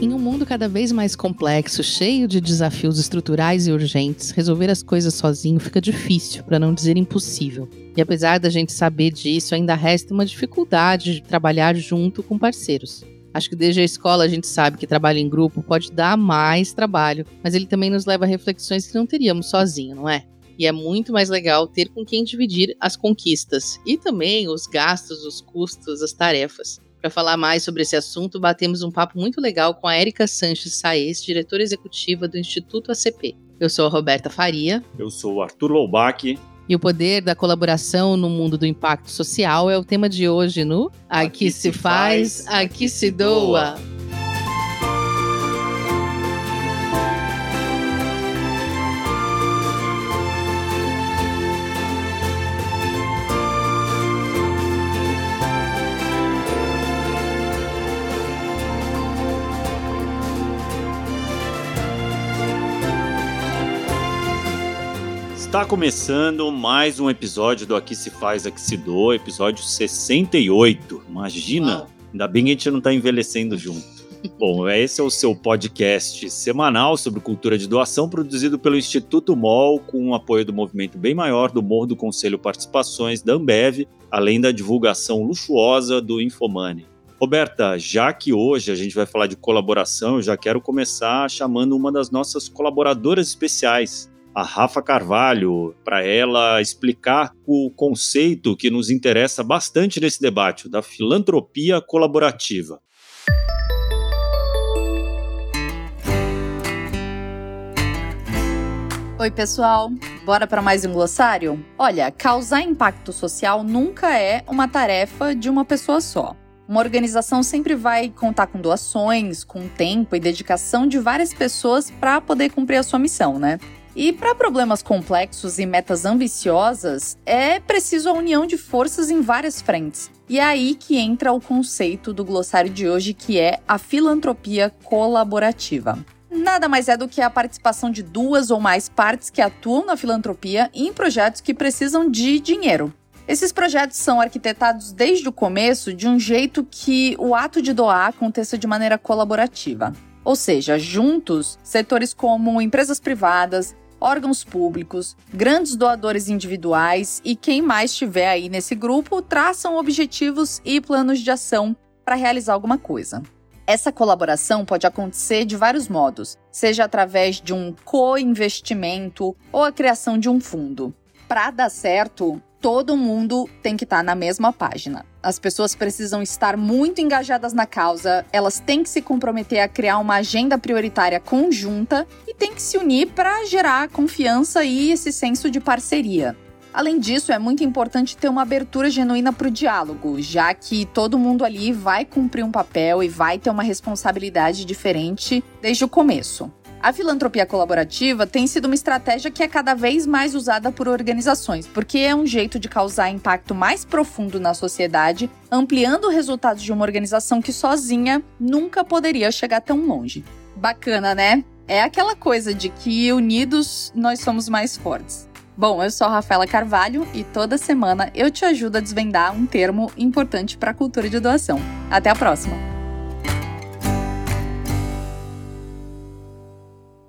Em um mundo cada vez mais complexo, cheio de desafios estruturais e urgentes, resolver as coisas sozinho fica difícil, para não dizer impossível. E apesar da gente saber disso, ainda resta uma dificuldade de trabalhar junto com parceiros. Acho que desde a escola a gente sabe que trabalho em grupo pode dar mais trabalho, mas ele também nos leva a reflexões que não teríamos sozinho, não é? E é muito mais legal ter com quem dividir as conquistas e também os gastos, os custos, as tarefas. Para falar mais sobre esse assunto, batemos um papo muito legal com a Érica Sanches Saez, diretora executiva do Instituto ACP. Eu sou a Roberta Faria. Eu sou o Arthur Loubach. E o poder da colaboração no mundo do impacto social é o tema de hoje no Aqui, aqui se faz, aqui se doa. Está começando mais um episódio do Aqui Se Faz, Aqui Se Doa, episódio 68. Imagina, ainda bem que a gente não está envelhecendo junto. Bom, esse é o seu podcast semanal sobre cultura de doação, produzido pelo Instituto MOL, com o apoio do movimento bem maior do Morro do Conselho Participações da Ambev, além da divulgação luxuosa do Infomani. Roberta, já que hoje a gente vai falar de colaboração, eu já quero começar chamando uma das nossas colaboradoras especiais, a Rafa Carvalho, para ela explicar o conceito que nos interessa bastante nesse debate, da filantropia colaborativa. Oi, pessoal. Bora para mais um glossário? Olha, causar impacto social nunca é uma tarefa de uma pessoa só. Uma organização sempre vai contar com doações, com tempo e dedicação de várias pessoas para poder cumprir a sua missão, né? E para problemas complexos e metas ambiciosas, é preciso a união de forças em várias frentes. E é aí que entra o conceito do glossário de hoje, que é a filantropia colaborativa. Nada mais é do que a participação de duas ou mais partes que atuam na filantropia em projetos que precisam de dinheiro. Esses projetos são arquitetados desde o começo de um jeito que o ato de doar aconteça de maneira colaborativa. Ou seja, juntos, setores como empresas privadas, órgãos públicos, grandes doadores individuais e quem mais estiver aí nesse grupo traçam objetivos e planos de ação para realizar alguma coisa. Essa colaboração pode acontecer de vários modos, seja através de um co-investimento ou a criação de um fundo. Para dar certo, todo mundo tem que estar tá na mesma página. As pessoas precisam estar muito engajadas na causa, elas têm que se comprometer a criar uma agenda prioritária conjunta e têm que se unir para gerar confiança e esse senso de parceria. Além disso, é muito importante ter uma abertura genuína para o diálogo, já que todo mundo ali vai cumprir um papel e vai ter uma responsabilidade diferente desde o começo. A filantropia colaborativa tem sido uma estratégia que é cada vez mais usada por organizações, porque é um jeito de causar impacto mais profundo na sociedade, ampliando resultados de uma organização que sozinha nunca poderia chegar tão longe. Bacana, né? É aquela coisa de que unidos nós somos mais fortes. Bom, eu sou a Rafaela Carvalho e toda semana eu te ajudo a desvendar um termo importante para a cultura de doação. Até a próxima!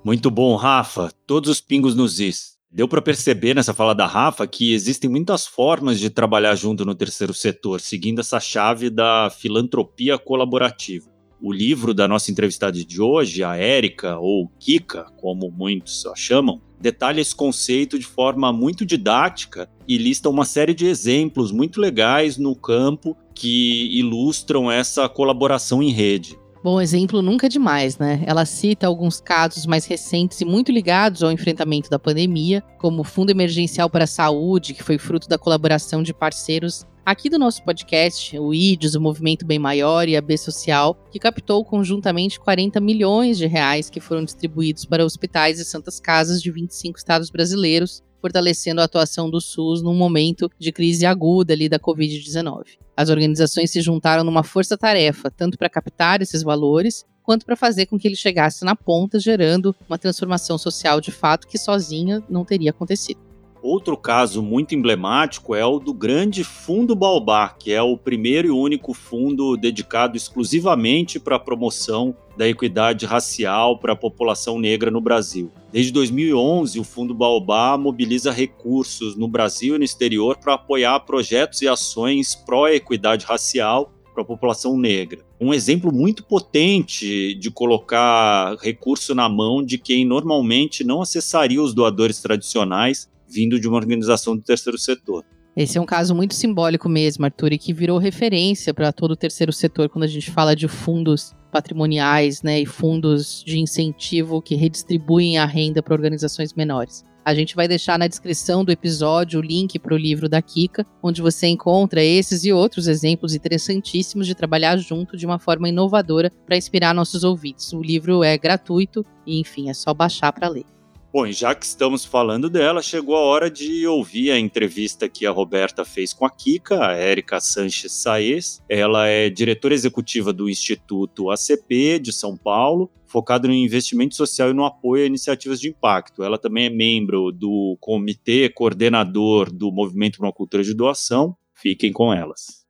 Muito bom, Rafa. Todos os pingos nos is. Deu para perceber nessa fala da Rafa que existem muitas formas de trabalhar junto no terceiro setor, seguindo essa chave da filantropia colaborativa. O livro da nossa entrevistada de hoje, a Érica, ou Kika, como muitos a chamam, detalha esse conceito de forma muito didática e lista uma série de exemplos muito legais no campo que ilustram essa colaboração em rede. Bom exemplo nunca é demais, né? Ela cita alguns casos mais recentes e muito ligados ao enfrentamento da pandemia, como o Fundo Emergencial para a Saúde, que foi fruto da colaboração de parceiros aqui do nosso podcast, o IDES, o Movimento Bem Maior e a B Social, que captou conjuntamente 40 milhões de reais que foram distribuídos para hospitais e santas casas de 25 estados brasileiros fortalecendo a atuação do SUS num momento de crise aguda ali da Covid-19. As organizações se juntaram numa força-tarefa, tanto para captar esses valores, quanto para fazer com que ele chegasse na ponta, gerando uma transformação social de fato que sozinha não teria acontecido. Outro caso muito emblemático é o do Grande Fundo Baobá, que é o primeiro e único fundo dedicado exclusivamente para a promoção da equidade racial para a população negra no Brasil. Desde 2011, o Fundo Baobá mobiliza recursos no Brasil e no exterior para apoiar projetos e ações pró-equidade racial para a população negra. Um exemplo muito potente de colocar recurso na mão de quem normalmente não acessaria os doadores tradicionais vindo de uma organização do terceiro setor. Esse é um caso muito simbólico mesmo, Arthur, e que virou referência para todo o terceiro setor quando a gente fala de fundos patrimoniais né, e fundos de incentivo que redistribuem a renda para organizações menores. A gente vai deixar na descrição do episódio o link para o livro da Kika, onde você encontra esses e outros exemplos interessantíssimos de trabalhar junto de uma forma inovadora para inspirar nossos ouvintes. O livro é gratuito e, enfim, é só baixar para ler. Bom, já que estamos falando dela, chegou a hora de ouvir a entrevista que a Roberta fez com a Kika, a Érica Sanches Saez. Ela é diretora executiva do Instituto ACP de São Paulo, focado no investimento social e no apoio a iniciativas de impacto. Ela também é membro do comitê coordenador do Movimento para uma Cultura de Doação. Fiquem com elas.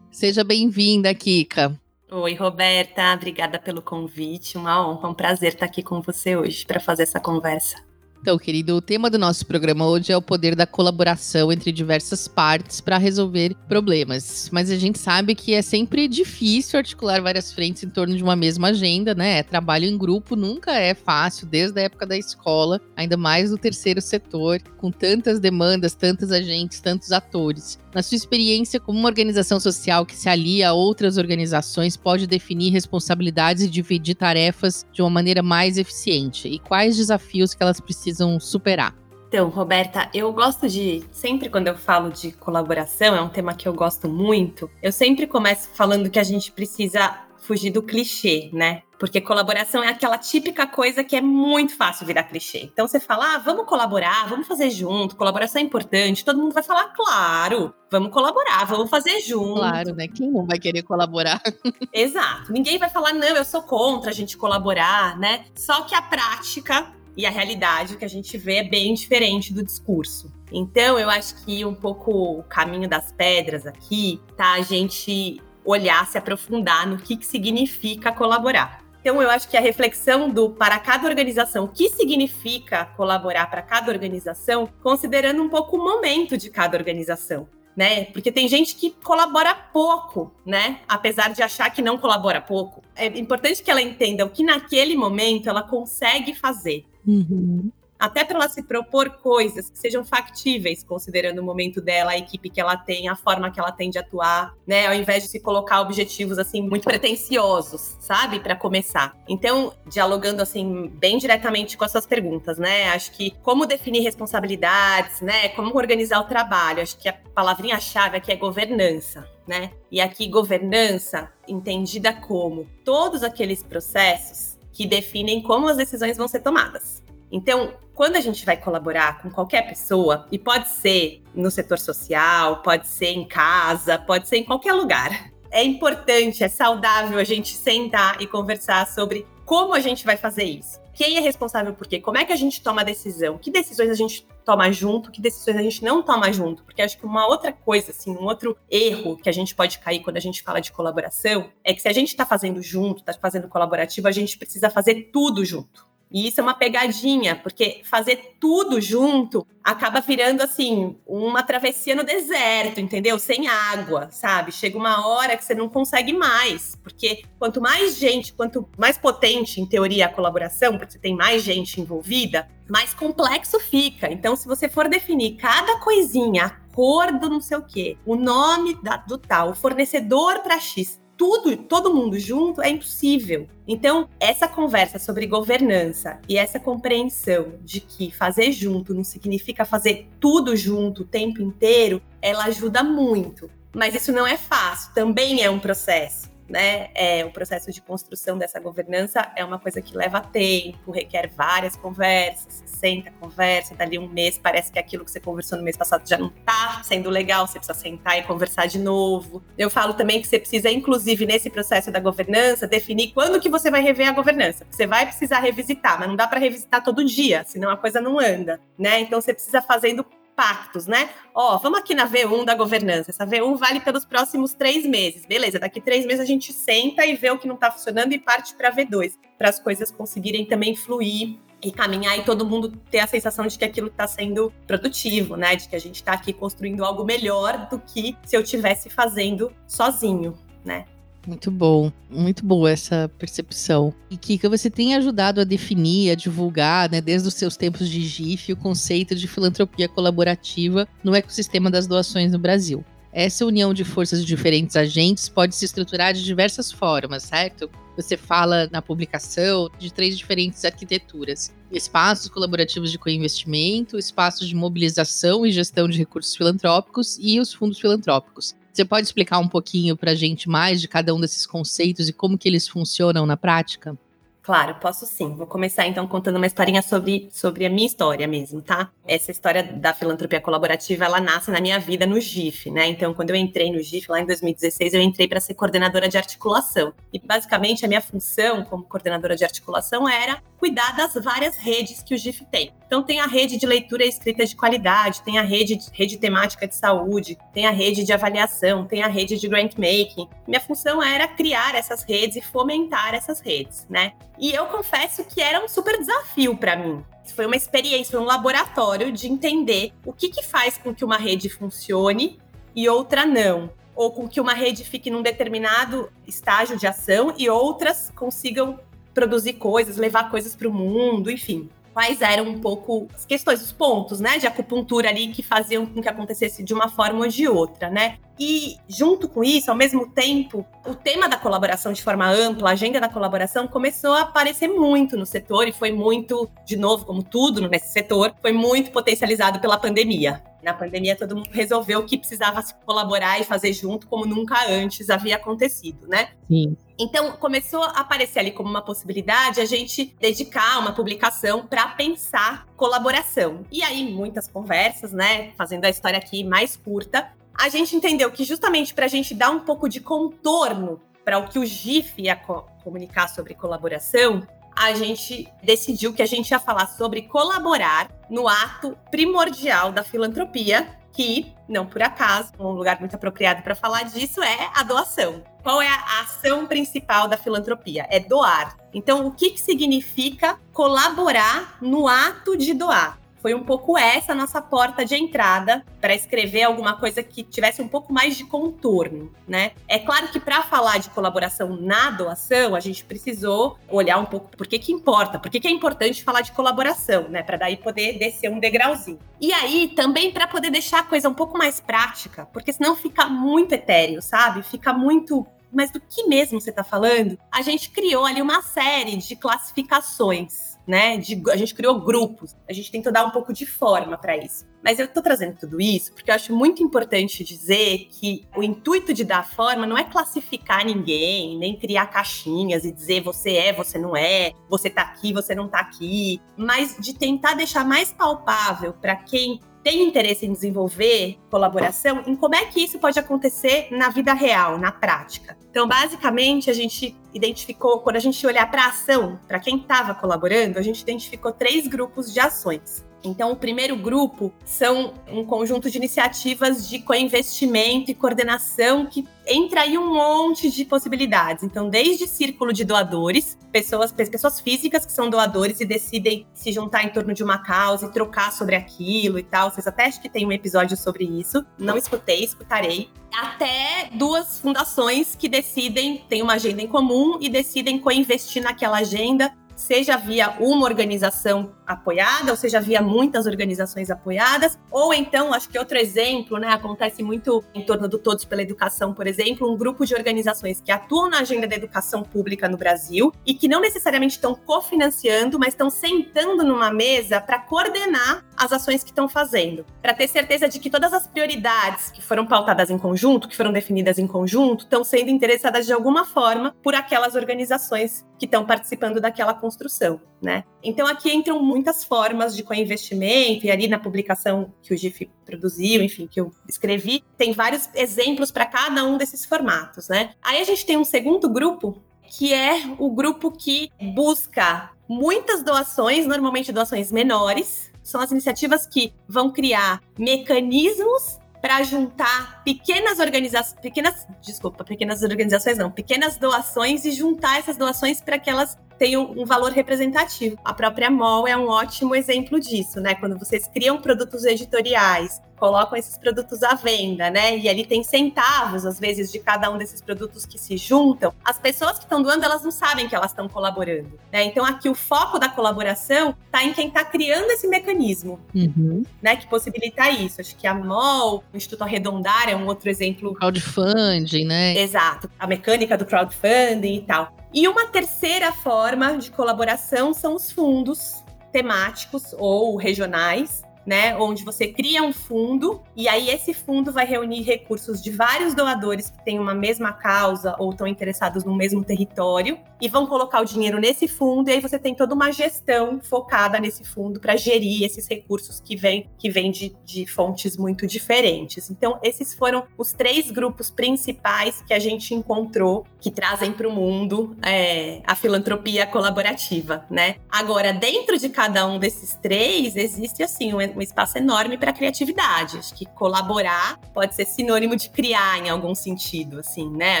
Seja bem-vinda, Kika. Oi, Roberta, obrigada pelo convite. Uma honra, um prazer estar aqui com você hoje para fazer essa conversa. Então, querido, o tema do nosso programa hoje é o poder da colaboração entre diversas partes para resolver problemas. Mas a gente sabe que é sempre difícil articular várias frentes em torno de uma mesma agenda, né? Trabalho em grupo nunca é fácil, desde a época da escola, ainda mais no terceiro setor, com tantas demandas, tantos agentes, tantos atores. Na sua experiência, como uma organização social que se alia a outras organizações pode definir responsabilidades e dividir tarefas de uma maneira mais eficiente? E quais desafios que elas precisam superar? Então, Roberta, eu gosto de. Sempre quando eu falo de colaboração, é um tema que eu gosto muito, eu sempre começo falando que a gente precisa fugir do clichê, né? Porque colaboração é aquela típica coisa que é muito fácil virar clichê. Então você fala, ah, vamos colaborar, vamos fazer junto, colaboração é importante. Todo mundo vai falar, claro, vamos colaborar, vamos fazer junto. Claro, né? Quem não vai querer colaborar? Exato. Ninguém vai falar, não, eu sou contra a gente colaborar, né? Só que a prática e a realidade que a gente vê é bem diferente do discurso. Então, eu acho que um pouco o caminho das pedras aqui tá a gente olhar, se aprofundar no que, que significa colaborar. Então, eu acho que a reflexão do para cada organização, o que significa colaborar para cada organização, considerando um pouco o momento de cada organização. Né? Porque tem gente que colabora pouco, né? Apesar de achar que não colabora pouco. É importante que ela entenda o que naquele momento ela consegue fazer. Uhum até para ela se propor coisas que sejam factíveis, considerando o momento dela, a equipe que ela tem, a forma que ela tem de atuar, né? Ao invés de se colocar objetivos assim muito pretensiosos, sabe? Para começar. Então, dialogando assim bem diretamente com as suas perguntas, né? Acho que como definir responsabilidades, né? Como organizar o trabalho. Acho que a palavrinha-chave aqui é governança. Né? E aqui, governança, entendida como todos aqueles processos que definem como as decisões vão ser tomadas. Então, quando a gente vai colaborar com qualquer pessoa, e pode ser no setor social, pode ser em casa, pode ser em qualquer lugar, é importante, é saudável a gente sentar e conversar sobre como a gente vai fazer isso. Quem é responsável por quê? Como é que a gente toma a decisão? Que decisões a gente toma junto? Que decisões a gente não toma junto? Porque acho que uma outra coisa, assim, um outro erro que a gente pode cair quando a gente fala de colaboração é que se a gente está fazendo junto, está fazendo colaborativo, a gente precisa fazer tudo junto. E isso é uma pegadinha, porque fazer tudo junto acaba virando assim uma travessia no deserto, entendeu? Sem água, sabe? Chega uma hora que você não consegue mais, porque quanto mais gente, quanto mais potente em teoria a colaboração, porque tem mais gente envolvida, mais complexo fica. Então, se você for definir cada coisinha, a cor do não sei o quê, o nome da, do tal, o fornecedor para X, tudo, todo mundo junto é impossível. Então, essa conversa sobre governança e essa compreensão de que fazer junto não significa fazer tudo junto o tempo inteiro, ela ajuda muito. Mas isso não é fácil, também é um processo. Né? É, o processo de construção dessa governança é uma coisa que leva tempo, requer várias conversas, senta, conversa, dali um mês parece que aquilo que você conversou no mês passado já não tá sendo legal, você precisa sentar e conversar de novo. Eu falo também que você precisa, inclusive, nesse processo da governança, definir quando que você vai rever a governança. Você vai precisar revisitar, mas não dá para revisitar todo dia, senão a coisa não anda, né? Então você precisa fazendo pactos, né? Ó, vamos aqui na V1 da governança. Essa V1 vale pelos próximos três meses. Beleza, daqui três meses a gente senta e vê o que não tá funcionando e parte para V2, para as coisas conseguirem também fluir e caminhar e todo mundo ter a sensação de que aquilo está sendo produtivo, né? De que a gente está aqui construindo algo melhor do que se eu estivesse fazendo sozinho, né? Muito bom, muito boa essa percepção. E Kika, você tem ajudado a definir, a divulgar, né, desde os seus tempos de GIF, o conceito de filantropia colaborativa no ecossistema das doações no Brasil. Essa união de forças de diferentes agentes pode se estruturar de diversas formas, certo? Você fala na publicação de três diferentes arquiteturas: espaços colaborativos de coinvestimento, espaços de mobilização e gestão de recursos filantrópicos e os fundos filantrópicos. Você pode explicar um pouquinho para a gente mais de cada um desses conceitos e como que eles funcionam na prática? Claro, posso sim. Vou começar então contando uma historinha sobre, sobre a minha história mesmo, tá? Essa história da filantropia colaborativa, ela nasce na minha vida no GIF, né? Então, quando eu entrei no GIF lá em 2016, eu entrei para ser coordenadora de articulação. E basicamente a minha função como coordenadora de articulação era cuidar das várias redes que o GIF tem. Então, tem a rede de leitura e escrita de qualidade, tem a rede, rede temática de saúde, tem a rede de avaliação, tem a rede de grant making. Minha função era criar essas redes e fomentar essas redes, né? E eu confesso que era um super desafio para mim. Foi uma experiência, foi um laboratório de entender o que, que faz com que uma rede funcione e outra não. Ou com que uma rede fique num determinado estágio de ação e outras consigam produzir coisas, levar coisas para o mundo, enfim quais eram um pouco as questões, os pontos, né, de acupuntura ali que faziam com que acontecesse de uma forma ou de outra, né? E junto com isso, ao mesmo tempo, o tema da colaboração de forma ampla, a agenda da colaboração começou a aparecer muito no setor e foi muito, de novo, como tudo nesse setor, foi muito potencializado pela pandemia. Na pandemia, todo mundo resolveu que precisava se colaborar e fazer junto, como nunca antes havia acontecido, né? Sim. Então, começou a aparecer ali como uma possibilidade a gente dedicar uma publicação para pensar colaboração. E aí, muitas conversas, né? Fazendo a história aqui mais curta, a gente entendeu que justamente para a gente dar um pouco de contorno para o que o GIF ia co comunicar sobre colaboração, a gente decidiu que a gente ia falar sobre colaborar no ato primordial da filantropia, que, não por acaso, um lugar muito apropriado para falar disso é a doação. Qual é a ação principal da filantropia? É doar. Então, o que, que significa colaborar no ato de doar? Foi um pouco essa a nossa porta de entrada para escrever alguma coisa que tivesse um pouco mais de contorno, né? É claro que para falar de colaboração na doação, a gente precisou olhar um pouco por que que importa, por que que é importante falar de colaboração, né? Para daí poder descer um degrauzinho. E aí também para poder deixar a coisa um pouco mais prática, porque senão fica muito etéreo, sabe? Fica muito mas do que mesmo você está falando? A gente criou ali uma série de classificações né? De, a gente criou grupos, a gente tentou dar um pouco de forma para isso. Mas eu estou trazendo tudo isso porque eu acho muito importante dizer que o intuito de dar forma não é classificar ninguém, nem criar caixinhas e dizer você é, você não é, você está aqui, você não está aqui, mas de tentar deixar mais palpável para quem tem interesse em desenvolver colaboração, em como é que isso pode acontecer na vida real, na prática. Então, basicamente, a gente identificou, quando a gente olhar para a ação, para quem estava colaborando, a gente identificou três grupos de ações. Então, o primeiro grupo são um conjunto de iniciativas de co-investimento e coordenação que entra aí um monte de possibilidades. Então, desde círculo de doadores, pessoas, pessoas físicas que são doadores e decidem se juntar em torno de uma causa e trocar sobre aquilo e tal. Vocês até acho que tem um episódio sobre isso. Não escutei, escutarei. Até duas fundações que decidem, têm uma agenda em comum e decidem co-investir naquela agenda seja via uma organização apoiada, ou seja via muitas organizações apoiadas, ou então, acho que outro exemplo, né, acontece muito em torno do Todos pela Educação, por exemplo, um grupo de organizações que atuam na agenda da educação pública no Brasil e que não necessariamente estão cofinanciando, mas estão sentando numa mesa para coordenar as ações que estão fazendo, para ter certeza de que todas as prioridades que foram pautadas em conjunto, que foram definidas em conjunto, estão sendo interessadas de alguma forma por aquelas organizações que estão participando daquela construção, né? Então aqui entram muitas formas de co-investimento e ali na publicação que o GIF produziu, enfim, que eu escrevi, tem vários exemplos para cada um desses formatos, né? Aí a gente tem um segundo grupo que é o grupo que busca muitas doações, normalmente doações menores, são as iniciativas que vão criar mecanismos para juntar pequenas organizações, pequenas, desculpa, pequenas organizações não, pequenas doações e juntar essas doações para que elas tenham um valor representativo. A própria MOL é um ótimo exemplo disso, né? Quando vocês criam produtos editoriais, colocam esses produtos à venda, né? E ali tem centavos, às vezes, de cada um desses produtos que se juntam. As pessoas que estão doando, elas não sabem que elas estão colaborando, né? Então, aqui o foco da colaboração está em quem está criando esse mecanismo, uhum. né? Que possibilita isso. Acho que a MOL, o Instituto Arredondar é um outro exemplo. Crowdfunding, né? Exato. A mecânica do crowdfunding e tal. E uma terceira forma de colaboração são os fundos temáticos ou regionais, né? Onde você cria um fundo e aí esse fundo vai reunir recursos de vários doadores que têm uma mesma causa ou estão interessados no mesmo território e vão colocar o dinheiro nesse fundo e aí você tem toda uma gestão focada nesse fundo para gerir esses recursos que vêm que vem de, de fontes muito diferentes. Então, esses foram os três grupos principais que a gente encontrou que trazem para o mundo é, a filantropia colaborativa, né? Agora, dentro de cada um desses três, existe assim um um espaço enorme para criatividade. Acho que colaborar pode ser sinônimo de criar em algum sentido, assim, né?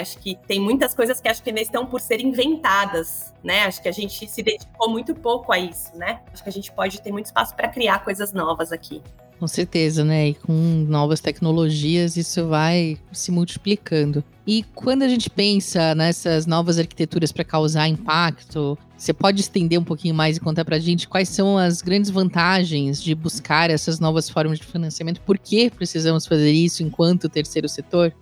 Acho que tem muitas coisas que acho que ainda estão por ser inventadas, né? Acho que a gente se dedicou muito pouco a isso, né? Acho que a gente pode ter muito espaço para criar coisas novas aqui. Com certeza, né? E com novas tecnologias isso vai se multiplicando. E quando a gente pensa nessas novas arquiteturas para causar impacto, você pode estender um pouquinho mais e contar para a gente quais são as grandes vantagens de buscar essas novas formas de financiamento? Por que precisamos fazer isso enquanto terceiro setor?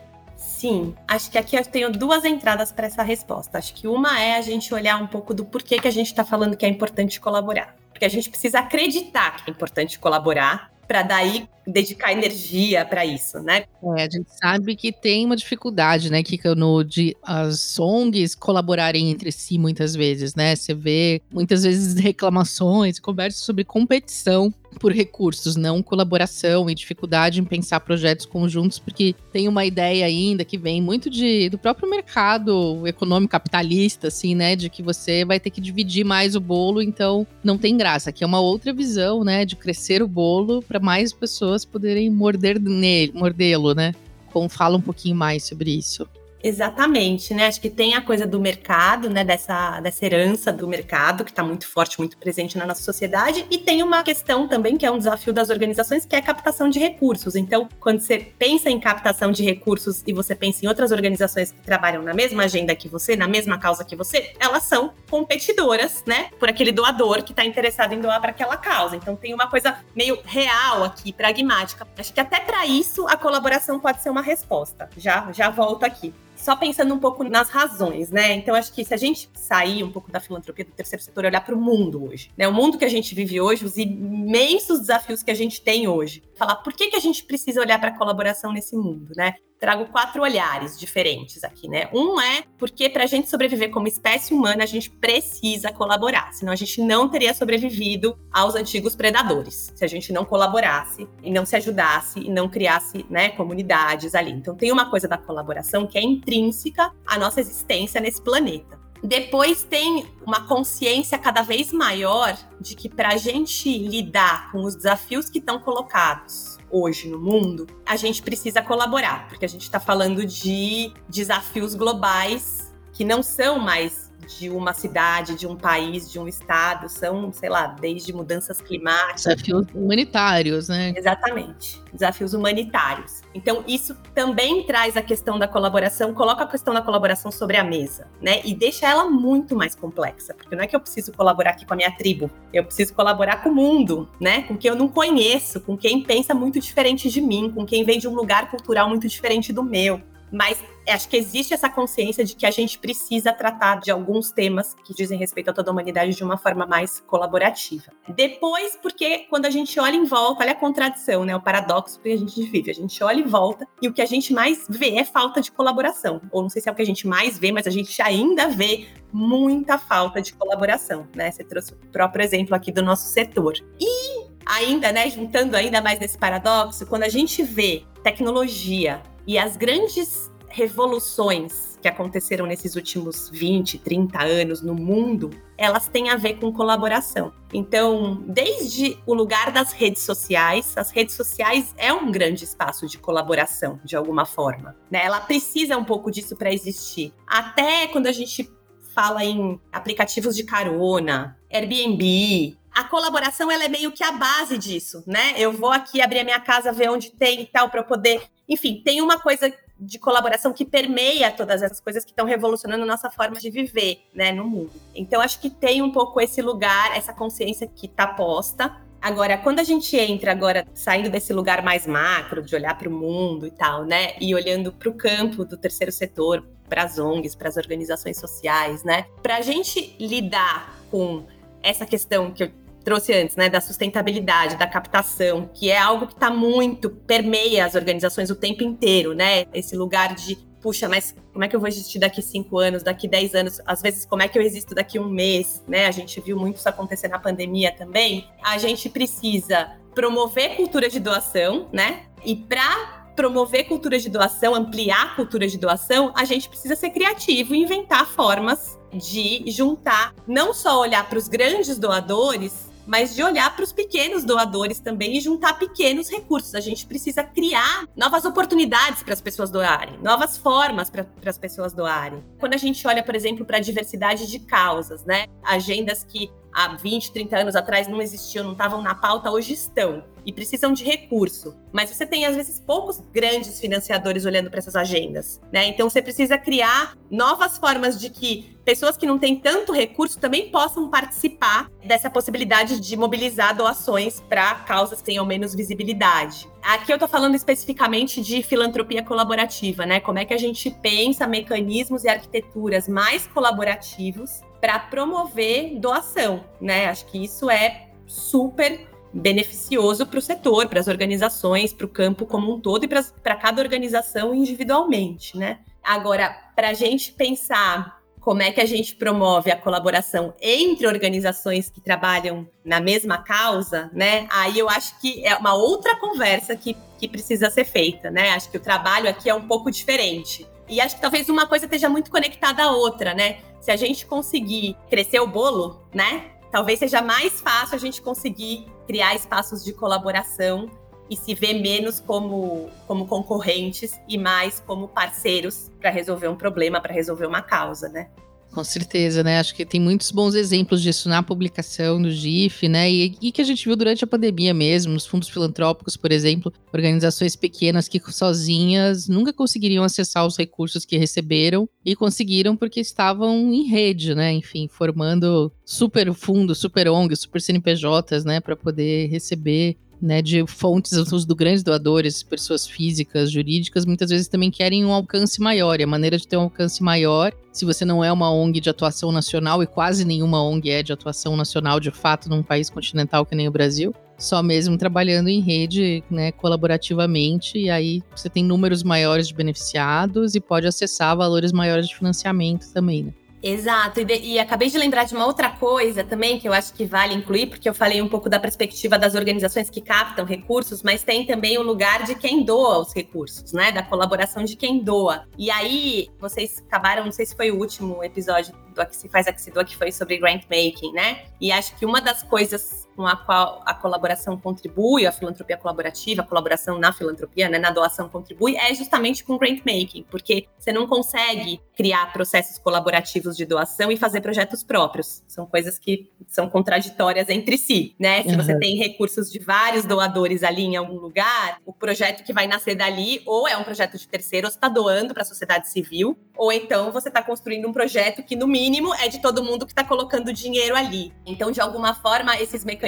Sim, acho que aqui eu tenho duas entradas para essa resposta. Acho que uma é a gente olhar um pouco do porquê que a gente está falando que é importante colaborar. Porque a gente precisa acreditar que é importante colaborar para daí dedicar energia para isso, né? É, a gente sabe que tem uma dificuldade, né, que no de as ONGs colaborarem entre si muitas vezes, né? Você vê muitas vezes reclamações, conversas sobre competição por recursos, não colaboração e dificuldade em pensar projetos conjuntos, porque tem uma ideia ainda que vem muito de, do próprio mercado econômico capitalista, assim, né, de que você vai ter que dividir mais o bolo, então não tem graça. Aqui é uma outra visão, né, de crescer o bolo para mais pessoas poderem morder nele, mordê-lo, né? Como fala um pouquinho mais sobre isso. Exatamente, né? Acho que tem a coisa do mercado, né? Dessa, dessa herança do mercado, que está muito forte, muito presente na nossa sociedade, e tem uma questão também que é um desafio das organizações, que é a captação de recursos. Então, quando você pensa em captação de recursos e você pensa em outras organizações que trabalham na mesma agenda que você, na mesma causa que você, elas são competidoras, né? Por aquele doador que está interessado em doar para aquela causa. Então, tem uma coisa meio real aqui, pragmática. Acho que até para isso a colaboração pode ser uma resposta. Já, já volto aqui só pensando um pouco nas razões, né? Então, acho que se a gente sair um pouco da filantropia do terceiro setor e olhar para o mundo hoje, né? O mundo que a gente vive hoje, os imensos desafios que a gente tem hoje. Falar por que, que a gente precisa olhar para a colaboração nesse mundo, né? Trago quatro olhares diferentes aqui, né? Um é porque para a gente sobreviver como espécie humana, a gente precisa colaborar, senão a gente não teria sobrevivido aos antigos predadores, se a gente não colaborasse e não se ajudasse e não criasse, né, comunidades ali. Então tem uma coisa da colaboração que é intrínseca à nossa existência nesse planeta. Depois tem uma consciência cada vez maior de que para a gente lidar com os desafios que estão colocados hoje no mundo, a gente precisa colaborar, porque a gente está falando de desafios globais que não são mais de uma cidade, de um país, de um estado, são, sei lá, desde mudanças climáticas. Desafios humanitários, né? Exatamente, desafios humanitários. Então, isso também traz a questão da colaboração, coloca a questão da colaboração sobre a mesa, né? E deixa ela muito mais complexa, porque não é que eu preciso colaborar aqui com a minha tribo, eu preciso colaborar com o mundo, né? Com quem eu não conheço, com quem pensa muito diferente de mim, com quem vem de um lugar cultural muito diferente do meu. Mas acho que existe essa consciência de que a gente precisa tratar de alguns temas que dizem respeito a toda a humanidade de uma forma mais colaborativa. Depois, porque quando a gente olha em volta, olha a contradição, né? O paradoxo que a gente vive. A gente olha em volta e o que a gente mais vê é falta de colaboração. Ou não sei se é o que a gente mais vê, mas a gente ainda vê muita falta de colaboração, né? Você trouxe o próprio exemplo aqui do nosso setor. E ainda, né, juntando ainda mais nesse paradoxo, quando a gente vê tecnologia e as grandes revoluções que aconteceram nesses últimos 20, 30 anos no mundo, elas têm a ver com colaboração. Então, desde o lugar das redes sociais, as redes sociais é um grande espaço de colaboração, de alguma forma. Né? Ela precisa um pouco disso para existir. Até quando a gente fala em aplicativos de carona, Airbnb, a colaboração ela é meio que a base disso, né? Eu vou aqui abrir a minha casa, ver onde tem e tal, para eu poder. Enfim, tem uma coisa de colaboração que permeia todas essas coisas que estão revolucionando nossa forma de viver, né, no mundo. Então acho que tem um pouco esse lugar, essa consciência que está posta. Agora, quando a gente entra agora saindo desse lugar mais macro, de olhar para o mundo e tal, né, e olhando para o campo do terceiro setor, para as ONGs, para as organizações sociais, né, para a gente lidar com essa questão que eu trouxe antes, né, da sustentabilidade, da captação, que é algo que está muito permeia as organizações o tempo inteiro, né? Esse lugar de puxa, mas como é que eu vou existir daqui cinco anos, daqui dez anos? Às vezes, como é que eu existo daqui um mês, né? A gente viu muito isso acontecer na pandemia também. A gente precisa promover cultura de doação, né? E para promover cultura de doação, ampliar cultura de doação, a gente precisa ser criativo e inventar formas de juntar, não só olhar para os grandes doadores, mas de olhar para os pequenos doadores também e juntar pequenos recursos. A gente precisa criar novas oportunidades para as pessoas doarem, novas formas para as pessoas doarem. Quando a gente olha, por exemplo, para a diversidade de causas, né? Agendas que há 20, 30 anos atrás não existiam, não estavam na pauta, hoje estão e precisam de recurso. Mas você tem, às vezes, poucos grandes financiadores olhando para essas agendas, né? Então você precisa criar novas formas de que pessoas que não têm tanto recurso também possam participar dessa possibilidade de mobilizar doações para causas que tenham menos visibilidade. Aqui eu estou falando especificamente de filantropia colaborativa, né? Como é que a gente pensa mecanismos e arquiteturas mais colaborativos para promover doação, né? Acho que isso é super beneficioso para o setor, para as organizações, para o campo como um todo e para cada organização individualmente, né? Agora, para a gente pensar como é que a gente promove a colaboração entre organizações que trabalham na mesma causa, né? Aí eu acho que é uma outra conversa que, que precisa ser feita, né? Acho que o trabalho aqui é um pouco diferente. E acho que talvez uma coisa esteja muito conectada à outra, né? Se a gente conseguir crescer o bolo, né? talvez seja mais fácil a gente conseguir criar espaços de colaboração e se ver menos como, como concorrentes e mais como parceiros para resolver um problema, para resolver uma causa, né? Com certeza, né? Acho que tem muitos bons exemplos disso na publicação do GIF, né? E, e, que a gente viu durante a pandemia mesmo, nos fundos filantrópicos, por exemplo, organizações pequenas que sozinhas nunca conseguiriam acessar os recursos que receberam e conseguiram porque estavam em rede, né? Enfim, formando super fundos, super ONGs, super CNPJs, né? Para poder receber né, de fontes do grandes doadores, pessoas físicas, jurídicas, muitas vezes também querem um alcance maior. E a maneira de ter um alcance maior, se você não é uma ONG de atuação nacional, e quase nenhuma ONG é de atuação nacional de fato num país continental que nem o Brasil, só mesmo trabalhando em rede, né, colaborativamente, e aí você tem números maiores de beneficiados e pode acessar valores maiores de financiamento também, né? Exato, e, de, e, acabei de lembrar de uma outra coisa também que eu acho que vale incluir, porque eu falei um pouco da perspectiva das organizações que captam recursos, mas tem também o lugar de quem doa os recursos, né? Da colaboração de quem doa. E aí, vocês acabaram, não sei se foi o último episódio do Aqui Se Faz Aqui Se Doa, que foi sobre grant making, né? E acho que uma das coisas com a qual a colaboração contribui, a filantropia colaborativa, a colaboração na filantropia, né, na doação contribui, é justamente com grant making, porque você não consegue criar processos colaborativos de doação e fazer projetos próprios. São coisas que são contraditórias entre si, né? Se uhum. você tem recursos de vários doadores ali em algum lugar, o projeto que vai nascer dali ou é um projeto de terceiro, ou está doando para a sociedade civil, ou então você está construindo um projeto que no mínimo é de todo mundo que está colocando dinheiro ali. Então, de alguma forma, esses mecanismos,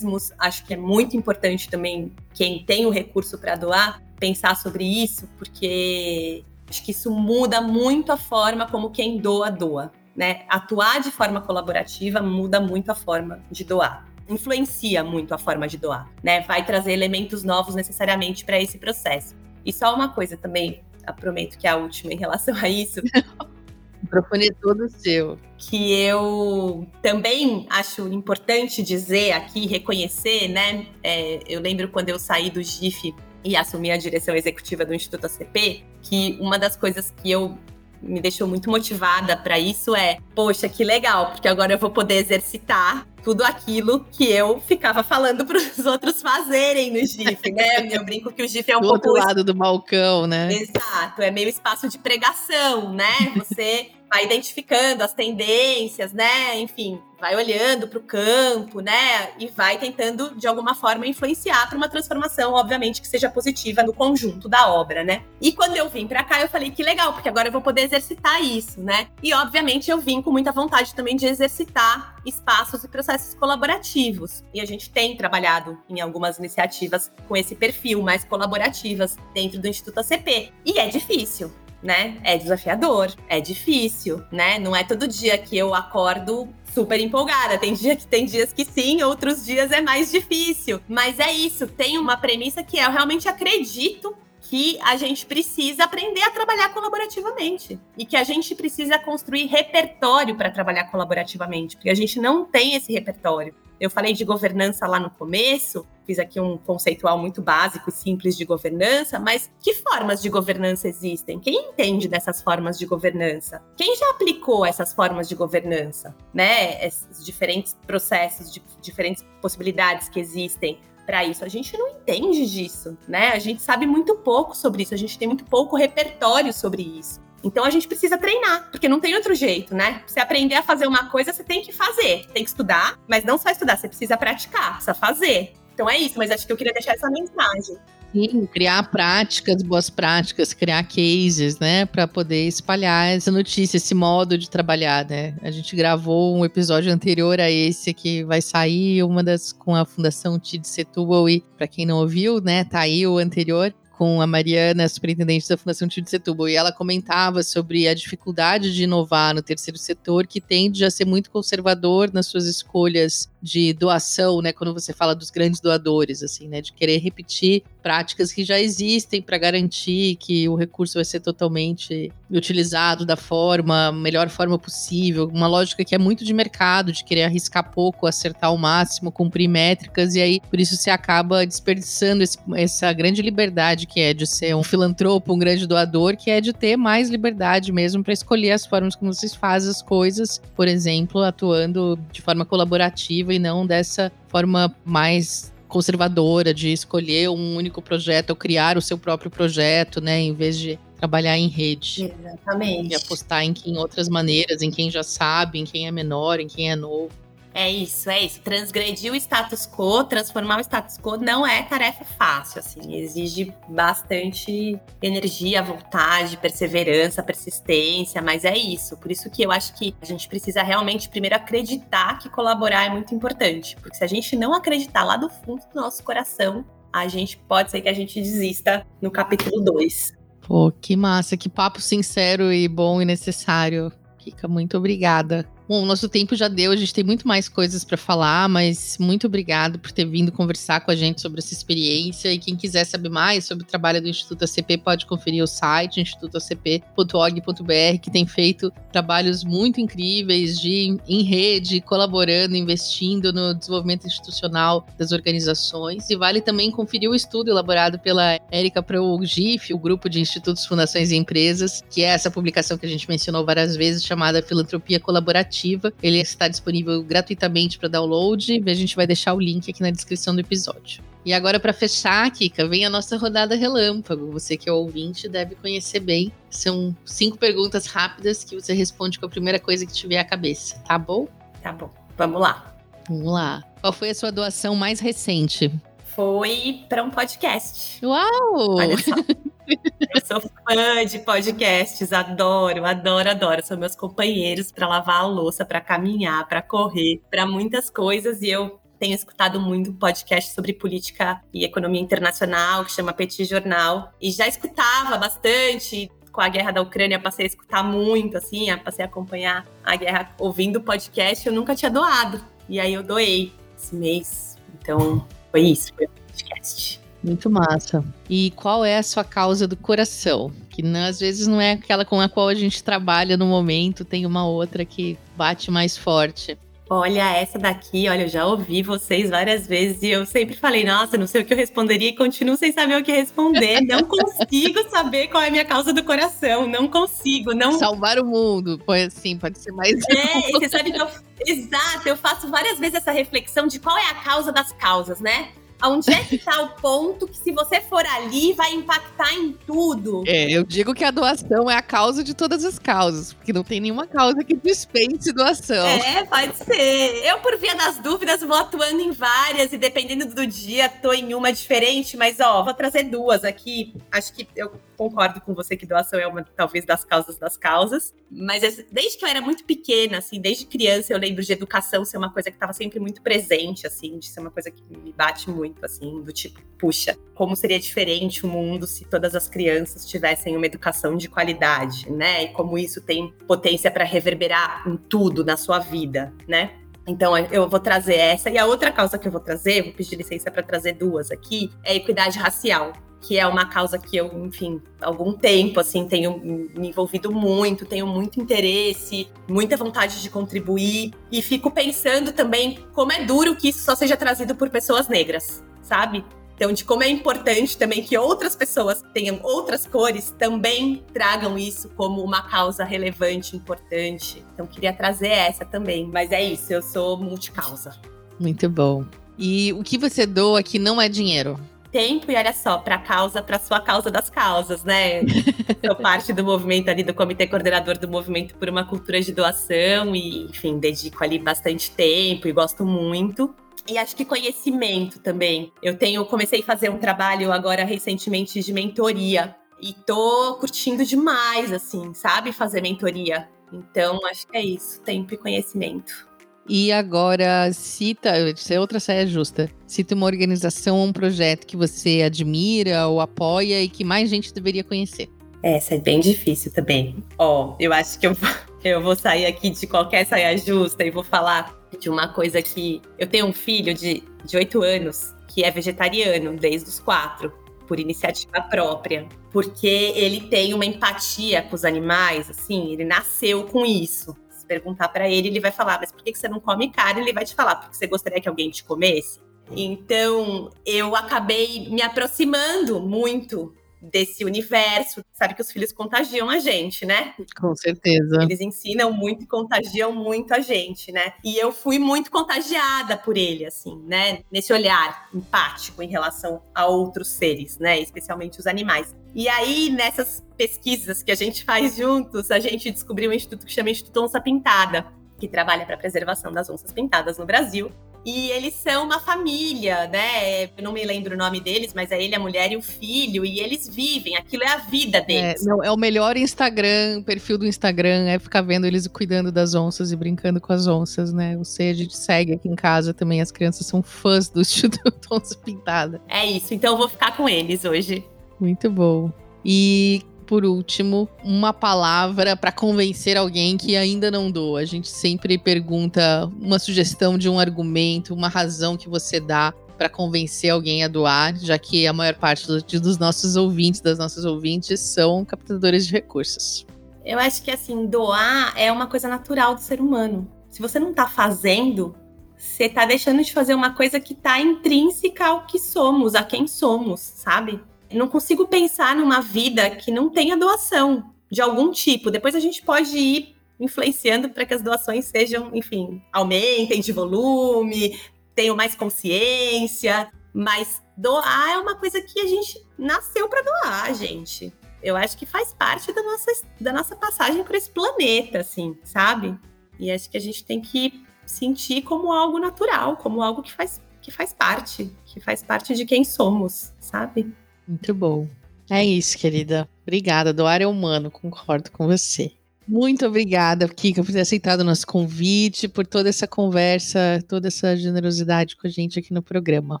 acho que é muito importante também quem tem o recurso para doar pensar sobre isso, porque acho que isso muda muito a forma como quem doa doa, né? Atuar de forma colaborativa muda muito a forma de doar. Influencia muito a forma de doar, né? Vai trazer elementos novos necessariamente para esse processo. E só uma coisa também, prometo que é a última em relação a isso. Microfone é todo seu. Que eu também acho importante dizer aqui, reconhecer, né? É, eu lembro quando eu saí do GIF e assumi a direção executiva do Instituto ACP, que uma das coisas que eu me deixou muito motivada para isso é, poxa, que legal, porque agora eu vou poder exercitar tudo aquilo que eu ficava falando para os outros fazerem no GIF, né? Eu brinco que o GIF é um do pouco. Do outro lado do balcão, né? Exato, é meio espaço de pregação, né? Você vai identificando as tendências, né? Enfim, vai olhando para o campo, né? E vai tentando, de alguma forma, influenciar para uma transformação, obviamente, que seja positiva no conjunto da obra, né? E quando eu vim para cá, eu falei que legal, porque agora eu vou poder exercitar isso, né? E, obviamente, eu vim com muita vontade também de exercitar espaços e processos colaborativos. E a gente tem trabalhado em algumas iniciativas com esse perfil, mais colaborativas, dentro do Instituto ACP. E é difícil né? É desafiador, é difícil, né? Não é todo dia que eu acordo super empolgada. Tem dia que tem dias que sim, outros dias é mais difícil. Mas é isso, tem uma premissa que é, eu realmente acredito que a gente precisa aprender a trabalhar colaborativamente e que a gente precisa construir repertório para trabalhar colaborativamente, porque a gente não tem esse repertório. Eu falei de governança lá no começo, fiz aqui um conceitual muito básico e simples de governança, mas que formas de governança existem? Quem entende dessas formas de governança? Quem já aplicou essas formas de governança? Né? Esses diferentes processos, de, diferentes possibilidades que existem para isso. A gente não entende disso, né? A gente sabe muito pouco sobre isso, a gente tem muito pouco repertório sobre isso. Então a gente precisa treinar, porque não tem outro jeito, né? Você aprender a fazer uma coisa, você tem que fazer, tem que estudar, mas não só estudar, você precisa praticar, precisa fazer. Então é isso, mas acho que eu queria deixar essa mensagem. Sim, criar práticas, boas práticas, criar cases, né, para poder espalhar essa notícia, esse modo de trabalhar, né? A gente gravou um episódio anterior a esse que vai sair, uma das com a Fundação Tid Setúbal e para quem não ouviu, né, tá aí o anterior com a Mariana, superintendente da Fundação Tio de Setúbal, e ela comentava sobre a dificuldade de inovar no terceiro setor, que tende a ser muito conservador nas suas escolhas de doação, né, quando você fala dos grandes doadores, assim, né, de querer repetir práticas que já existem para garantir que o recurso vai ser totalmente utilizado da forma, melhor forma possível, uma lógica que é muito de mercado, de querer arriscar pouco, acertar o máximo, cumprir métricas, e aí por isso você acaba desperdiçando esse, essa grande liberdade que é de ser um filantropo, um grande doador, que é de ter mais liberdade mesmo para escolher as formas como vocês fazem as coisas, por exemplo, atuando de forma colaborativa e não dessa forma mais conservadora de escolher um único projeto ou criar o seu próprio projeto, né, em vez de trabalhar em rede. Exatamente. E apostar em, em outras maneiras, em quem já sabe, em quem é menor, em quem é novo. É isso, é isso. Transgredir o status quo, transformar o status quo não é tarefa fácil, assim. Exige bastante energia, vontade, perseverança, persistência, mas é isso. Por isso que eu acho que a gente precisa realmente primeiro acreditar que colaborar é muito importante. Porque se a gente não acreditar lá do fundo do nosso coração, a gente pode ser que a gente desista no capítulo 2. Pô, que massa, que papo sincero e bom e necessário. Kika, muito obrigada. Bom, o nosso tempo já deu, a gente tem muito mais coisas para falar, mas muito obrigado por ter vindo conversar com a gente sobre essa experiência. E quem quiser saber mais sobre o trabalho do Instituto ACP pode conferir o site institutoacp.org.br, que tem feito trabalhos muito incríveis de em rede, colaborando, investindo no desenvolvimento institucional das organizações. E vale também conferir o estudo elaborado pela Érica para o GIF, o Grupo de Institutos, Fundações e Empresas, que é essa publicação que a gente mencionou várias vezes, chamada Filantropia Colaborativa Ele está disponível gratuitamente para download. A gente vai deixar o link aqui na descrição do episódio. E agora, para fechar, Kika, vem a nossa rodada relâmpago. Você que é ouvinte deve conhecer bem. São cinco perguntas rápidas que você responde com a primeira coisa que tiver à cabeça, tá bom? Tá bom, vamos lá. Vamos lá. Qual foi a sua doação mais recente? Foi para um podcast. Uau! Olha só. Eu sou fã de podcasts, adoro, adoro, adoro. São meus companheiros para lavar a louça, para caminhar, para correr, para muitas coisas. E eu tenho escutado muito podcast sobre política e economia internacional, que chama Petit Jornal, e já escutava bastante. Com a guerra da Ucrânia, passei a escutar muito, assim, passei a acompanhar a guerra ouvindo podcast. Eu nunca tinha doado. E aí eu doei esse mês. Então, foi isso, foi o podcast. Muito massa. E qual é a sua causa do coração? Que às vezes não é aquela com a qual a gente trabalha no momento, tem uma outra que bate mais forte. Olha, essa daqui, olha, eu já ouvi vocês várias vezes e eu sempre falei, nossa, não sei o que eu responderia e continuo sem saber o que responder. Não consigo saber qual é a minha causa do coração, não consigo, não. Salvar o mundo, foi assim, pode ser mais. É, e você sabe que eu. Exato, eu faço várias vezes essa reflexão de qual é a causa das causas, né? Onde é que tá o ponto que se você for ali vai impactar em tudo? É, eu digo que a doação é a causa de todas as causas, porque não tem nenhuma causa que dispense doação. É, pode ser. Eu, por via das dúvidas, vou atuando em várias e dependendo do dia, tô em uma diferente, mas ó, vou trazer duas aqui. Acho que eu concordo com você que doação é uma, talvez, das causas das causas. Mas desde que eu era muito pequena, assim, desde criança, eu lembro de educação ser uma coisa que estava sempre muito presente, assim, de ser uma coisa que me bate muito assim, do tipo, puxa, como seria diferente o mundo se todas as crianças tivessem uma educação de qualidade, né? E como isso tem potência para reverberar em tudo na sua vida, né? Então, eu vou trazer essa. E a outra causa que eu vou trazer, vou pedir licença para trazer duas aqui, é equidade racial que é uma causa que eu, enfim, algum tempo, assim, tenho me envolvido muito, tenho muito interesse, muita vontade de contribuir e fico pensando também como é duro que isso só seja trazido por pessoas negras, sabe? Então, de como é importante também que outras pessoas tenham outras cores também tragam isso como uma causa relevante, importante. Então, queria trazer essa também. Mas é isso, eu sou multicausa. Muito bom. E o que você doa que não é dinheiro? Tempo e olha só, para causa, para sua causa das causas, né? Sou parte do movimento ali do comitê coordenador do movimento por uma cultura de doação e, enfim, dedico ali bastante tempo e gosto muito. E acho que conhecimento também. Eu tenho comecei a fazer um trabalho agora recentemente de mentoria e tô curtindo demais assim, sabe, fazer mentoria. Então, acho que é isso, tempo e conhecimento. E agora, cita, se é outra saia justa, cita uma organização um projeto que você admira ou apoia e que mais gente deveria conhecer. Essa é bem difícil também. Ó, oh, eu acho que eu, eu vou sair aqui de qualquer saia justa e vou falar de uma coisa que. Eu tenho um filho de, de 8 anos que é vegetariano desde os quatro, por iniciativa própria. Porque ele tem uma empatia com os animais, assim, ele nasceu com isso perguntar para ele, ele vai falar, mas por que você não come carne? Ele vai te falar, porque você gostaria que alguém te comesse? Então, eu acabei me aproximando muito desse universo. Sabe que os filhos contagiam a gente, né? Com certeza. Eles ensinam muito e contagiam muito a gente, né? E eu fui muito contagiada por ele, assim, né? Nesse olhar empático em relação a outros seres, né? Especialmente os animais. E aí, nessas pesquisas que a gente faz juntos, a gente descobriu um instituto que chama Instituto Onça Pintada, que trabalha para a preservação das onças pintadas no Brasil. E eles são uma família, né? Eu não me lembro o nome deles, mas é ele, a mulher e o filho. E eles vivem, aquilo é a vida deles. É, não, é o melhor Instagram, perfil do Instagram, é ficar vendo eles cuidando das onças e brincando com as onças, né? Ou seja, a gente segue aqui em casa também. As crianças são fãs do Instituto Onça Pintada. É isso, então eu vou ficar com eles hoje. Muito bom. E por último, uma palavra para convencer alguém que ainda não doa. A gente sempre pergunta uma sugestão de um argumento, uma razão que você dá para convencer alguém a doar, já que a maior parte dos nossos ouvintes, das nossas ouvintes, são captadores de recursos. Eu acho que assim, doar é uma coisa natural do ser humano. Se você não está fazendo, você está deixando de fazer uma coisa que está intrínseca ao que somos, a quem somos, sabe? Não consigo pensar numa vida que não tenha doação de algum tipo. Depois a gente pode ir influenciando para que as doações sejam, enfim, aumentem de volume, tenham mais consciência, mas doar é uma coisa que a gente nasceu para doar, gente. Eu acho que faz parte da nossa, da nossa passagem por esse planeta, assim, sabe? E acho que a gente tem que sentir como algo natural, como algo que faz, que faz parte, que faz parte de quem somos, sabe? Muito bom. É isso, querida. Obrigada. Doar é humano, concordo com você. Muito obrigada, Kika, por ter aceitado o nosso convite, por toda essa conversa, toda essa generosidade com a gente aqui no programa.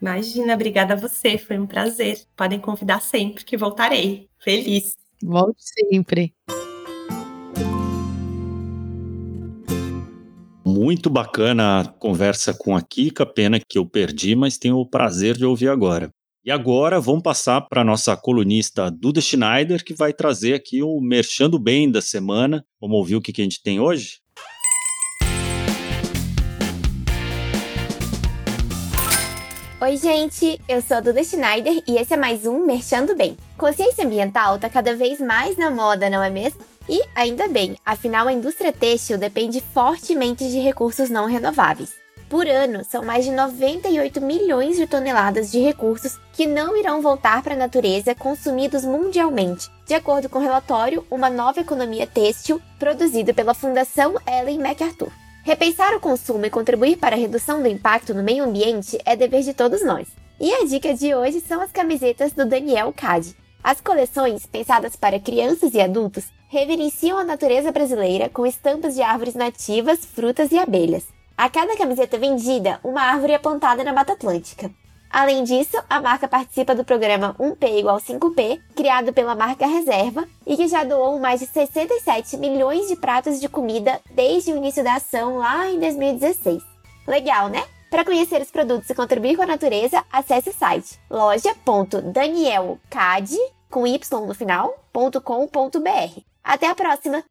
Imagina, obrigada a você, foi um prazer. Podem convidar sempre que voltarei. Feliz. Volte sempre. Muito bacana a conversa com a Kika, pena que eu perdi, mas tenho o prazer de ouvir agora. E agora vamos passar para a nossa colunista Duda Schneider, que vai trazer aqui o Merchando Bem da semana. Vamos ouvir o que, que a gente tem hoje? Oi, gente! Eu sou a Duda Schneider e esse é mais um Merchando Bem. Consciência ambiental está cada vez mais na moda, não é mesmo? E ainda bem, afinal a indústria têxtil depende fortemente de recursos não renováveis. Por ano, são mais de 98 milhões de toneladas de recursos que não irão voltar para a natureza consumidos mundialmente, de acordo com o relatório Uma Nova Economia Têxtil, produzido pela Fundação Ellen MacArthur. Repensar o consumo e contribuir para a redução do impacto no meio ambiente é dever de todos nós. E a dica de hoje são as camisetas do Daniel Cade. As coleções, pensadas para crianças e adultos, reverenciam a natureza brasileira com estampas de árvores nativas, frutas e abelhas. A cada camiseta vendida, uma árvore é plantada na Mata Atlântica. Além disso, a marca participa do programa 1P igual 5P, criado pela marca Reserva, e que já doou mais de 67 milhões de pratos de comida desde o início da ação lá em 2016. Legal, né? Para conhecer os produtos e contribuir com a natureza, acesse o site loja.danielcad, com y no final.com.br. Até a próxima!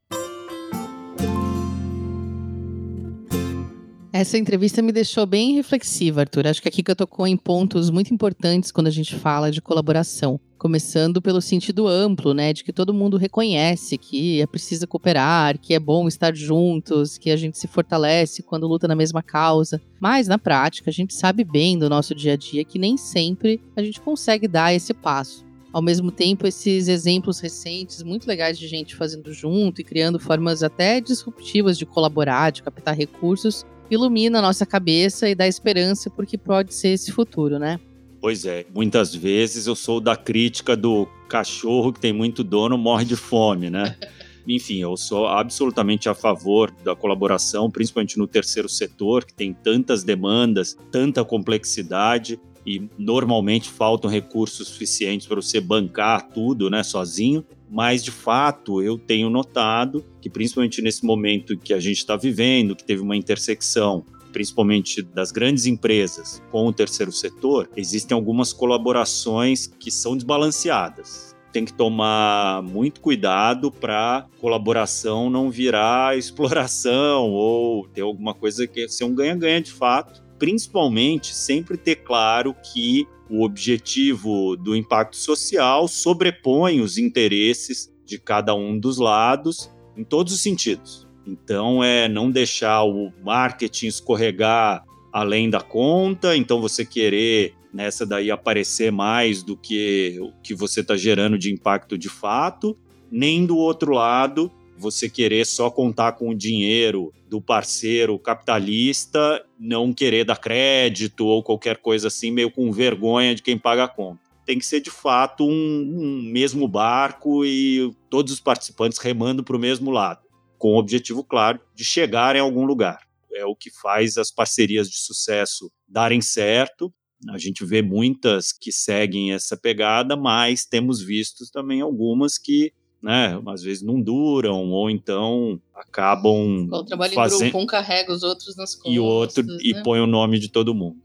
Essa entrevista me deixou bem reflexiva, Arthur. Acho que a Kika tocou em pontos muito importantes quando a gente fala de colaboração. Começando pelo sentido amplo, né, de que todo mundo reconhece que é preciso cooperar, que é bom estar juntos, que a gente se fortalece quando luta na mesma causa. Mas na prática, a gente sabe bem do nosso dia a dia que nem sempre a gente consegue dar esse passo. Ao mesmo tempo, esses exemplos recentes, muito legais de gente fazendo junto e criando formas até disruptivas de colaborar, de captar recursos, ilumina a nossa cabeça e dá esperança porque pode ser esse futuro, né? Pois é, muitas vezes eu sou da crítica do cachorro que tem muito dono morre de fome, né? Enfim, eu sou absolutamente a favor da colaboração, principalmente no terceiro setor, que tem tantas demandas, tanta complexidade e normalmente faltam recursos suficientes para você bancar tudo, né, sozinho. Mas de fato, eu tenho notado que principalmente nesse momento que a gente está vivendo, que teve uma intersecção principalmente das grandes empresas com o terceiro setor, existem algumas colaborações que são desbalanceadas. Tem que tomar muito cuidado para colaboração não virar exploração ou ter alguma coisa que ser um ganha-ganha de fato principalmente sempre ter claro que o objetivo do impacto social sobrepõe os interesses de cada um dos lados em todos os sentidos. Então é não deixar o marketing escorregar além da conta, então você querer nessa daí aparecer mais do que o que você está gerando de impacto de fato, nem do outro lado você querer só contar com o dinheiro do parceiro capitalista, não querer dar crédito ou qualquer coisa assim, meio com vergonha de quem paga a conta. Tem que ser de fato um, um mesmo barco e todos os participantes remando para o mesmo lado, com o objetivo claro de chegar em algum lugar. É o que faz as parcerias de sucesso darem certo. A gente vê muitas que seguem essa pegada, mas temos visto também algumas que né? Às vezes não duram, ou então acabam. O trabalho fazendo... em grupo, um carrega os outros nas costas. E outro né? e põe o nome de todo mundo.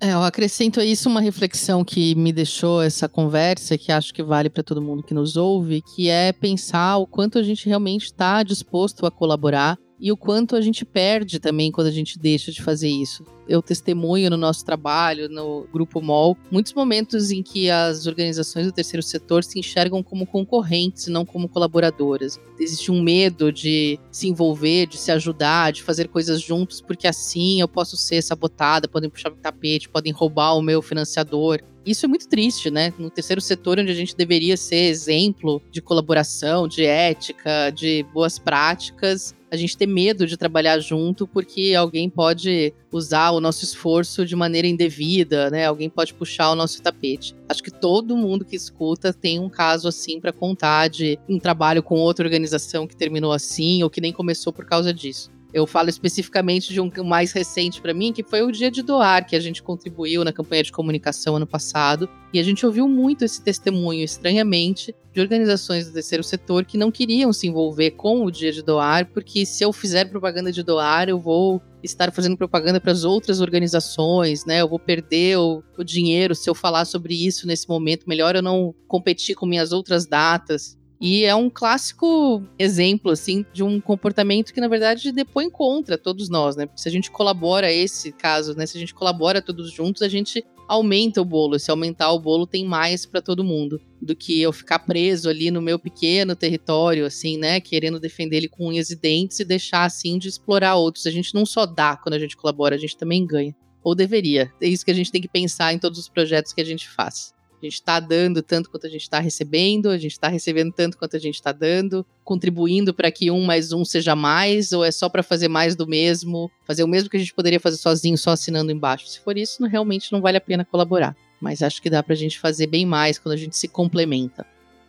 É, eu acrescento a isso uma reflexão que me deixou essa conversa, que acho que vale para todo mundo que nos ouve, que é pensar o quanto a gente realmente está disposto a colaborar e o quanto a gente perde também quando a gente deixa de fazer isso. Eu testemunho no nosso trabalho, no Grupo MOL, muitos momentos em que as organizações do terceiro setor se enxergam como concorrentes e não como colaboradoras. Existe um medo de se envolver, de se ajudar, de fazer coisas juntos, porque assim eu posso ser sabotada, podem puxar o tapete, podem roubar o meu financiador. Isso é muito triste, né? No terceiro setor, onde a gente deveria ser exemplo de colaboração, de ética, de boas práticas, a gente ter medo de trabalhar junto porque alguém pode usar o nosso esforço de maneira indevida, né? Alguém pode puxar o nosso tapete. Acho que todo mundo que escuta tem um caso assim para contar de um trabalho com outra organização que terminou assim ou que nem começou por causa disso. Eu falo especificamente de um mais recente para mim, que foi o Dia de Doar, que a gente contribuiu na campanha de comunicação ano passado. E a gente ouviu muito esse testemunho, estranhamente, de organizações do terceiro setor que não queriam se envolver com o Dia de Doar, porque se eu fizer propaganda de doar, eu vou estar fazendo propaganda para as outras organizações, né? Eu vou perder o, o dinheiro se eu falar sobre isso nesse momento. Melhor eu não competir com minhas outras datas. E é um clássico exemplo, assim, de um comportamento que, na verdade, depõe contra todos nós, né? Porque se a gente colabora esse caso, né? Se a gente colabora todos juntos, a gente aumenta o bolo. Se aumentar o bolo, tem mais para todo mundo do que eu ficar preso ali no meu pequeno território, assim, né? Querendo defender ele com unhas e dentes e deixar, assim, de explorar outros. A gente não só dá quando a gente colabora, a gente também ganha. Ou deveria. É isso que a gente tem que pensar em todos os projetos que a gente faz. A gente está dando tanto quanto a gente está recebendo, a gente está recebendo tanto quanto a gente está dando, contribuindo para que um mais um seja mais, ou é só para fazer mais do mesmo, fazer o mesmo que a gente poderia fazer sozinho, só assinando embaixo. Se for isso, não, realmente não vale a pena colaborar. Mas acho que dá para a gente fazer bem mais quando a gente se complementa.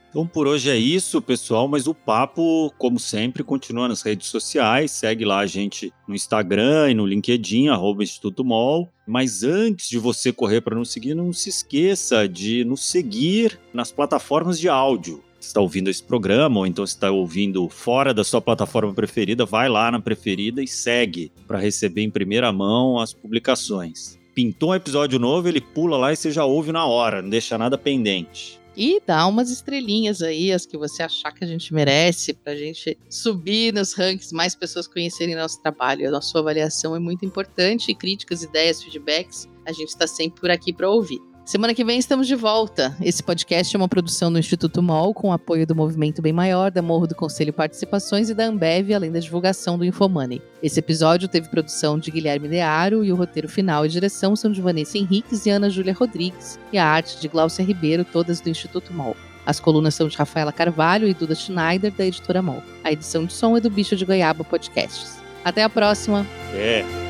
Então por hoje é isso, pessoal, mas o papo, como sempre, continua nas redes sociais. Segue lá a gente no Instagram e no LinkedIn, arroba Instituto Mol. Mas antes de você correr para nos seguir, não se esqueça de nos seguir nas plataformas de áudio. Você está ouvindo esse programa, ou então está ouvindo fora da sua plataforma preferida, vai lá na preferida e segue para receber em primeira mão as publicações. Pintou um episódio novo, ele pula lá e você já ouve na hora, não deixa nada pendente. E dá umas estrelinhas aí, as que você achar que a gente merece, pra gente subir nos rankings, mais pessoas conhecerem nosso trabalho. A nossa avaliação é muito importante, críticas, ideias, feedbacks, a gente está sempre por aqui para ouvir. Semana que vem estamos de volta. Esse podcast é uma produção do Instituto MOL, com apoio do Movimento Bem Maior, da Morro do Conselho Participações e da Ambev, além da divulgação do Infomoney. Esse episódio teve produção de Guilherme Dearo e o roteiro final e direção são de Vanessa Henriques e Ana Júlia Rodrigues, e a arte de Glaucia Ribeiro, todas do Instituto MOL. As colunas são de Rafaela Carvalho e Duda Schneider, da editora MOL. A edição de som é do Bicho de Goiaba Podcasts. Até a próxima! É.